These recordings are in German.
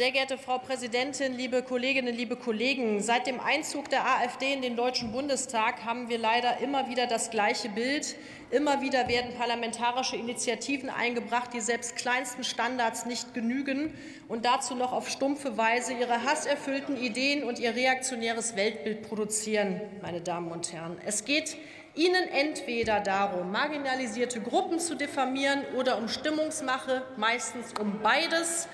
Sehr geehrte Frau Präsidentin, liebe Kolleginnen, liebe Kollegen! Seit dem Einzug der AfD in den Deutschen Bundestag haben wir leider immer wieder das gleiche Bild. Immer wieder werden parlamentarische Initiativen eingebracht, die selbst kleinsten Standards nicht genügen und dazu noch auf stumpfe Weise ihre hasserfüllten Ideen und ihr reaktionäres Weltbild produzieren. Meine Damen und Herren, es geht Ihnen entweder darum, marginalisierte Gruppen zu diffamieren oder um Stimmungsmache, meistens um beides.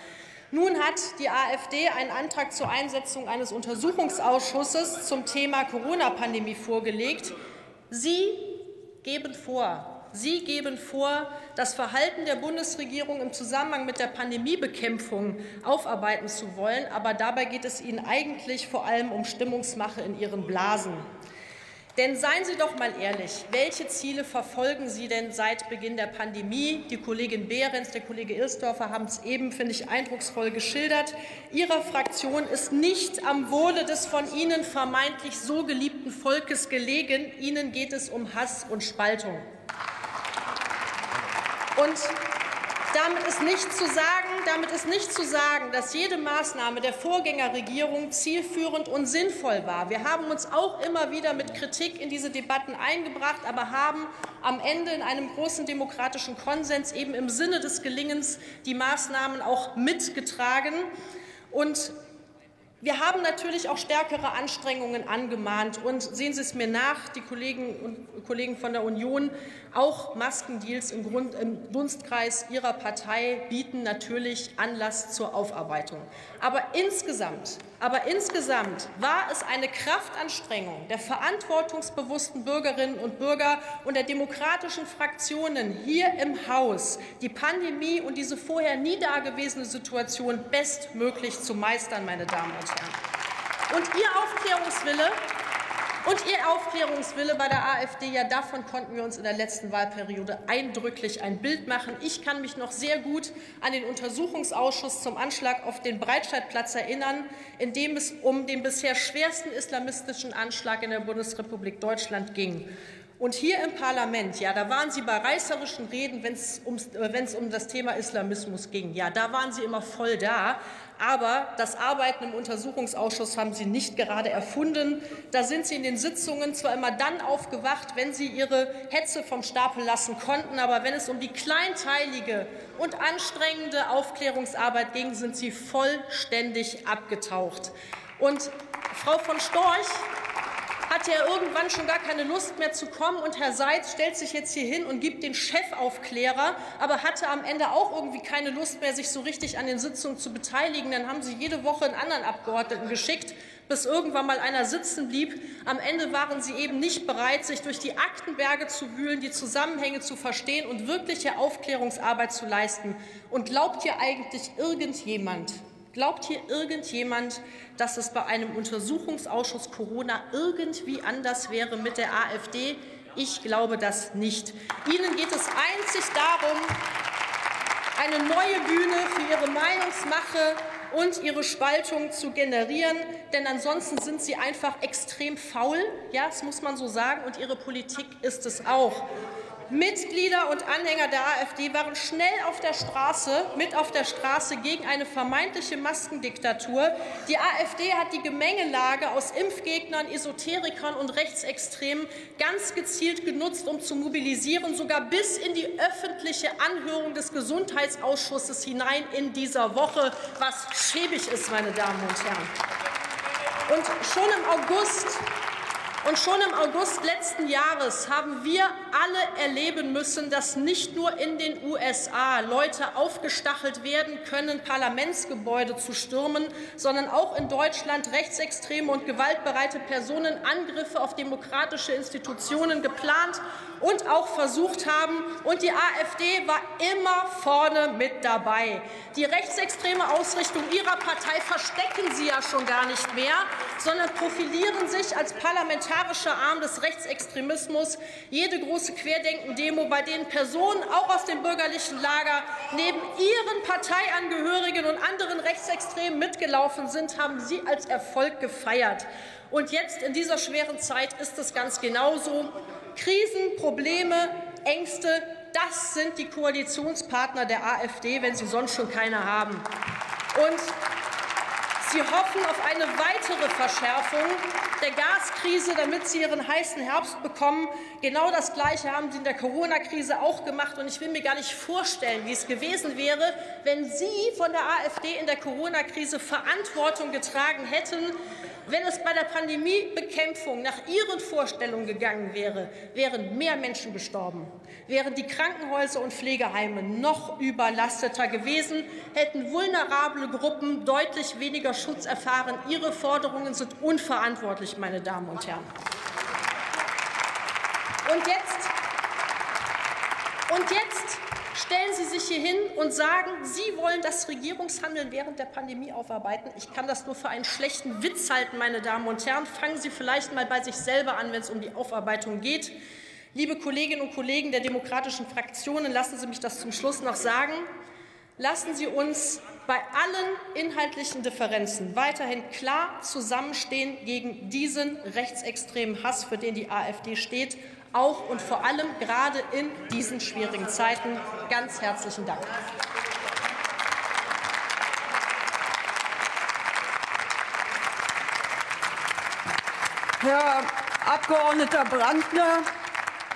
Nun hat die AfD einen Antrag zur Einsetzung eines Untersuchungsausschusses zum Thema Corona-Pandemie vorgelegt. Sie geben vor, Sie geben vor, das Verhalten der Bundesregierung im Zusammenhang mit der Pandemiebekämpfung aufarbeiten zu wollen. Aber dabei geht es Ihnen eigentlich vor allem um Stimmungsmache in Ihren Blasen. Denn seien Sie doch mal ehrlich, welche Ziele verfolgen Sie denn seit Beginn der Pandemie? Die Kollegin Behrens, der Kollege Ilsdorfer haben es eben, finde ich, eindrucksvoll geschildert. Ihrer Fraktion ist nicht am Wohle des von Ihnen vermeintlich so geliebten Volkes gelegen. Ihnen geht es um Hass und Spaltung. Und damit ist nicht zu sagen, damit ist nicht zu sagen, dass jede Maßnahme der Vorgängerregierung zielführend und sinnvoll war. Wir haben uns auch immer wieder mit Kritik in diese Debatten eingebracht, aber haben am Ende in einem großen demokratischen Konsens eben im Sinne des Gelingens die Maßnahmen auch mitgetragen. Und wir haben natürlich auch stärkere Anstrengungen angemahnt. Und sehen Sie es mir nach, die Kollegen und Kollegen von der Union, auch Maskendeals im, Grund, im Dunstkreis Ihrer Partei bieten natürlich Anlass zur Aufarbeitung. Aber insgesamt, aber insgesamt war es eine Kraftanstrengung der verantwortungsbewussten Bürgerinnen und Bürger und der demokratischen Fraktionen hier im Haus, die Pandemie und diese vorher nie dagewesene Situation bestmöglich zu meistern, meine Damen und Herren. Und Ihr Aufklärungswille und Ihr Aufklärungswille bei der AfD, ja, davon konnten wir uns in der letzten Wahlperiode eindrücklich ein Bild machen. Ich kann mich noch sehr gut an den Untersuchungsausschuss zum Anschlag auf den Breitscheidplatz erinnern, in dem es um den bisher schwersten islamistischen Anschlag in der Bundesrepublik Deutschland ging. Und hier im Parlament, ja, da waren Sie bei reißerischen Reden, wenn es äh, um das Thema Islamismus ging. Ja, da waren Sie immer voll da. Aber das Arbeiten im Untersuchungsausschuss haben Sie nicht gerade erfunden. Da sind Sie in den Sitzungen zwar immer dann aufgewacht, wenn Sie Ihre Hetze vom Stapel lassen konnten, aber wenn es um die kleinteilige und anstrengende Aufklärungsarbeit ging, sind Sie vollständig abgetaucht. Und Frau von Storch, hatte er irgendwann schon gar keine Lust mehr zu kommen. Und Herr Seitz stellt sich jetzt hier hin und gibt den Chefaufklärer, aber hatte am Ende auch irgendwie keine Lust mehr, sich so richtig an den Sitzungen zu beteiligen. Dann haben sie jede Woche einen anderen Abgeordneten geschickt, bis irgendwann mal einer sitzen blieb. Am Ende waren sie eben nicht bereit, sich durch die Aktenberge zu wühlen, die Zusammenhänge zu verstehen und wirkliche Aufklärungsarbeit zu leisten. Und glaubt hier eigentlich irgendjemand, Glaubt hier irgendjemand, dass es bei einem Untersuchungsausschuss Corona irgendwie anders wäre mit der AfD? Ich glaube das nicht. Ihnen geht es einzig darum, eine neue Bühne für Ihre Meinungsmache und ihre Spaltung zu generieren. Denn ansonsten sind sie einfach extrem faul, ja, das muss man so sagen, und ihre Politik ist es auch. Mitglieder und Anhänger der AfD waren schnell auf der Straße, mit auf der Straße gegen eine vermeintliche Maskendiktatur. Die AfD hat die Gemengelage aus Impfgegnern, Esoterikern und Rechtsextremen ganz gezielt genutzt, um zu mobilisieren, sogar bis in die öffentliche Anhörung des Gesundheitsausschusses hinein in dieser Woche, was schäbig ist, meine Damen und Herren. Und schon im August und schon im August letzten Jahres haben wir alle erleben müssen, dass nicht nur in den USA Leute aufgestachelt werden können, Parlamentsgebäude zu stürmen, sondern auch in Deutschland rechtsextreme und gewaltbereite Personen Angriffe auf demokratische Institutionen geplant und auch versucht haben. Und die AfD war immer vorne mit dabei. Die rechtsextreme Ausrichtung ihrer Partei verstecken sie ja schon gar nicht mehr, sondern profilieren sich als parlamentarischer Arm des Rechtsextremismus. Jede große Querdenken-Demo, bei denen Personen auch aus dem bürgerlichen Lager neben ihren Parteiangehörigen und anderen Rechtsextremen mitgelaufen sind, haben sie als Erfolg gefeiert. Und jetzt in dieser schweren Zeit ist es ganz genauso. Krisen, Probleme, Ängste, das sind die Koalitionspartner der AfD, wenn sie sonst schon keine haben. Und Sie hoffen auf eine weitere Verschärfung der Gaskrise, damit Sie Ihren heißen Herbst bekommen. Genau das Gleiche haben Sie in der Corona-Krise auch gemacht. Und ich will mir gar nicht vorstellen, wie es gewesen wäre, wenn Sie von der AfD in der Corona-Krise Verantwortung getragen hätten wenn es bei der Pandemiebekämpfung nach Ihren Vorstellungen gegangen wäre, wären mehr Menschen gestorben, wären die Krankenhäuser und Pflegeheime noch überlasteter gewesen, hätten vulnerable Gruppen deutlich weniger Schutz erfahren. Ihre Forderungen sind unverantwortlich, meine Damen und Herren. Und jetzt, und jetzt stellen Sie sich hier hin und sagen, Sie wollen das Regierungshandeln während der Pandemie aufarbeiten. Ich kann das nur für einen schlechten Witz halten, meine Damen und Herren. Fangen Sie vielleicht mal bei sich selber an, wenn es um die Aufarbeitung geht. Liebe Kolleginnen und Kollegen der demokratischen Fraktionen, lassen Sie mich das zum Schluss noch sagen. Lassen Sie uns bei allen inhaltlichen Differenzen weiterhin klar zusammenstehen gegen diesen rechtsextremen Hass, für den die AfD steht auch und vor allem gerade in diesen schwierigen Zeiten. Ganz herzlichen Dank. Herr Abgeordneter Brandner,